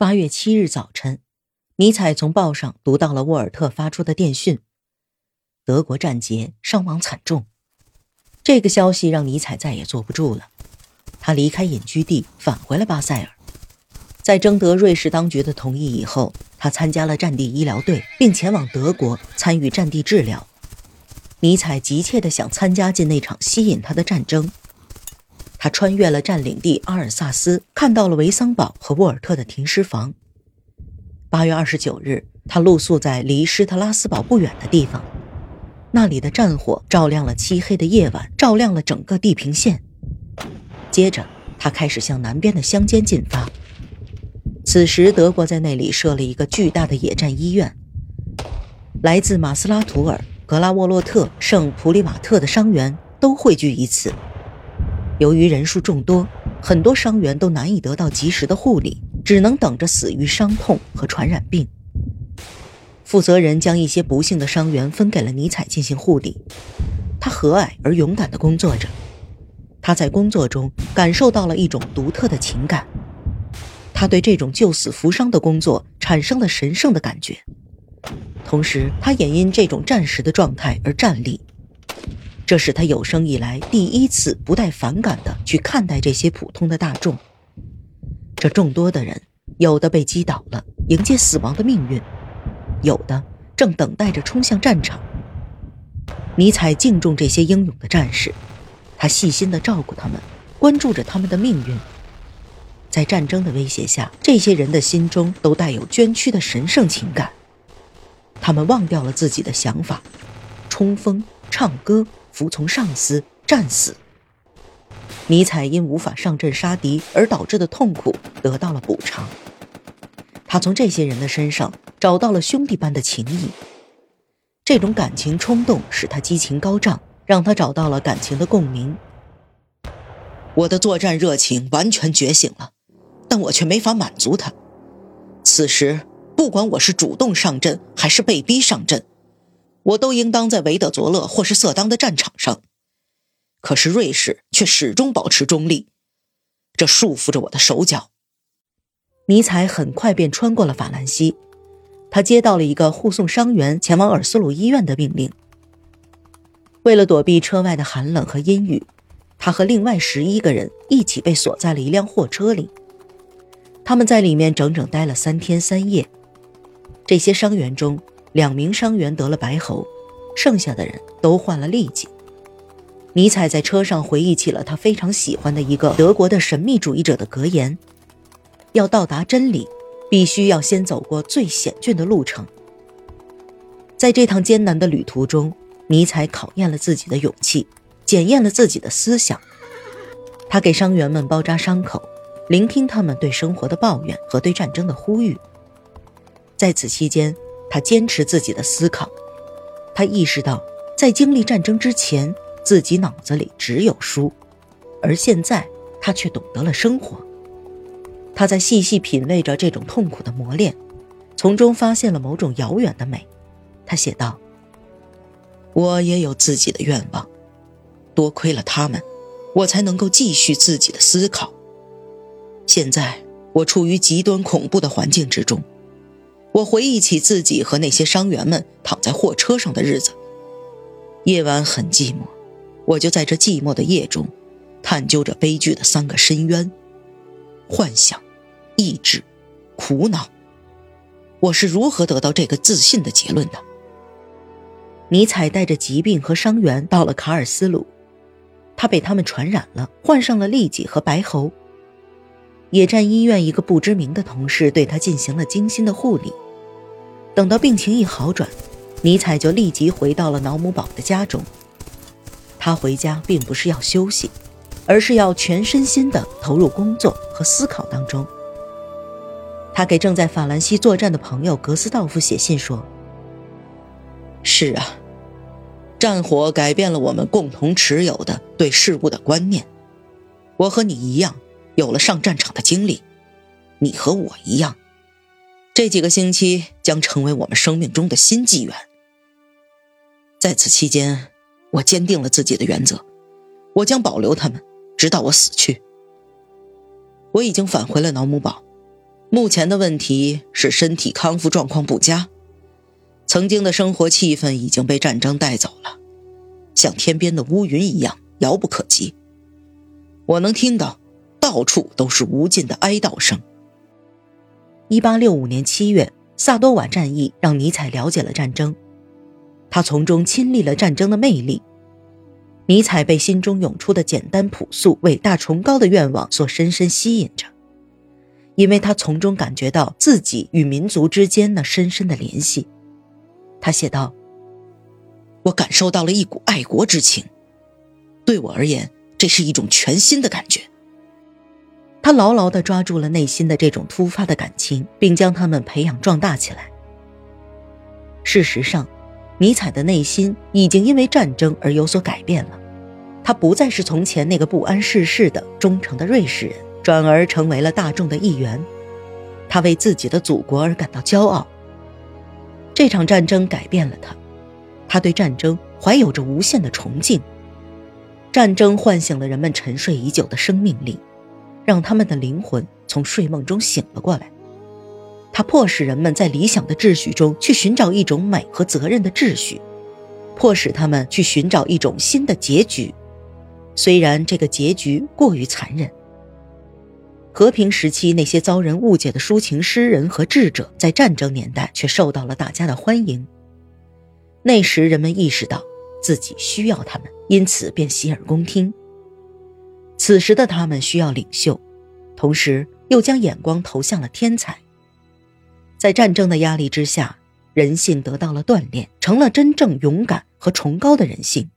八月七日早晨，尼采从报上读到了沃尔特发出的电讯：德国战捷，伤亡惨重。这个消息让尼采再也坐不住了，他离开隐居地，返回了巴塞尔。在征得瑞士当局的同意以后，他参加了战地医疗队，并前往德国参与战地治疗。尼采急切地想参加进那场吸引他的战争。他穿越了占领地阿尔萨斯，看到了维桑堡和沃尔特的停尸房。八月二十九日，他露宿在离施特拉斯堡不远的地方，那里的战火照亮了漆黑的夜晚，照亮了整个地平线。接着，他开始向南边的乡间进发。此时，德国在那里设了一个巨大的野战医院，来自马斯拉图尔。格拉沃洛特、圣普里马特的伤员都汇聚于此。由于人数众多，很多伤员都难以得到及时的护理，只能等着死于伤痛和传染病。负责人将一些不幸的伤员分给了尼采进行护理。他和蔼而勇敢地工作着。他在工作中感受到了一种独特的情感。他对这种救死扶伤的工作产生了神圣的感觉。同时，他也因这种战时的状态而站立，这是他有生以来第一次不带反感的去看待这些普通的大众。这众多的人，有的被击倒了，迎接死亡的命运；有的正等待着冲向战场。尼采敬重这些英勇的战士，他细心地照顾他们，关注着他们的命运。在战争的威胁下，这些人的心中都带有捐躯的神圣情感。他们忘掉了自己的想法，冲锋、唱歌、服从上司、战死。尼采因无法上阵杀敌而导致的痛苦得到了补偿。他从这些人的身上找到了兄弟般的情谊。这种感情冲动使他激情高涨，让他找到了感情的共鸣。我的作战热情完全觉醒了，但我却没法满足他。此时。不管我是主动上阵还是被逼上阵，我都应当在维德佐勒或是色当的战场上。可是瑞士却始终保持中立，这束缚着我的手脚。尼采很快便穿过了法兰西，他接到了一个护送伤员前往尔斯鲁医院的命令。为了躲避车外的寒冷和阴雨，他和另外十一个人一起被锁在了一辆货车里。他们在里面整整待了三天三夜。这些伤员中，两名伤员得了白喉，剩下的人都患了痢疾。尼采在车上回忆起了他非常喜欢的一个德国的神秘主义者的格言：“要到达真理，必须要先走过最险峻的路程。”在这趟艰难的旅途中，尼采考验了自己的勇气，检验了自己的思想。他给伤员们包扎伤口，聆听他们对生活的抱怨和对战争的呼吁。在此期间，他坚持自己的思考。他意识到，在经历战争之前，自己脑子里只有书，而现在他却懂得了生活。他在细细品味着这种痛苦的磨练，从中发现了某种遥远的美。他写道：“我也有自己的愿望，多亏了他们，我才能够继续自己的思考。现在我处于极端恐怖的环境之中。”我回忆起自己和那些伤员们躺在货车上的日子，夜晚很寂寞，我就在这寂寞的夜中，探究着悲剧的三个深渊：幻想、意志、苦恼。我是如何得到这个自信的结论的？尼采带着疾病和伤员到了卡尔斯鲁，他被他们传染了，患上了痢疾和白喉。野战医院一个不知名的同事对他进行了精心的护理。等到病情一好转，尼采就立即回到了瑙姆堡的家中。他回家并不是要休息，而是要全身心地投入工作和思考当中。他给正在法兰西作战的朋友格斯道夫写信说：“是啊，战火改变了我们共同持有的对事物的观念。我和你一样。”有了上战场的经历，你和我一样，这几个星期将成为我们生命中的新纪元。在此期间，我坚定了自己的原则，我将保留他们，直到我死去。我已经返回了瑙姆堡，目前的问题是身体康复状况不佳，曾经的生活气氛已经被战争带走了，像天边的乌云一样遥不可及。我能听到，到处都是无尽的哀悼声。一八六五年七月，萨多瓦战役让尼采了解了战争，他从中亲历了战争的魅力。尼采被心中涌出的简单朴素、伟大崇高的愿望所深深吸引着，因为他从中感觉到自己与民族之间那深深的联系。他写道：“我感受到了一股爱国之情，对我而言，这是一种全新的感觉。”他牢牢地抓住了内心的这种突发的感情，并将他们培养壮大起来。事实上，尼采的内心已经因为战争而有所改变了。他不再是从前那个不谙世事的忠诚的瑞士人，转而成为了大众的一员。他为自己的祖国而感到骄傲。这场战争改变了他，他对战争怀有着无限的崇敬。战争唤醒了人们沉睡已久的生命力，让他们的灵魂从睡梦中醒了过来。他迫使人们在理想的秩序中去寻找一种美和责任的秩序，迫使他们去寻找一种新的结局。虽然这个结局过于残忍，和平时期那些遭人误解的抒情诗人和智者，在战争年代却受到了大家的欢迎。那时人们意识到自己需要他们，因此便洗耳恭听。此时的他们需要领袖，同时又将眼光投向了天才。在战争的压力之下，人性得到了锻炼，成了真正勇敢和崇高的人性。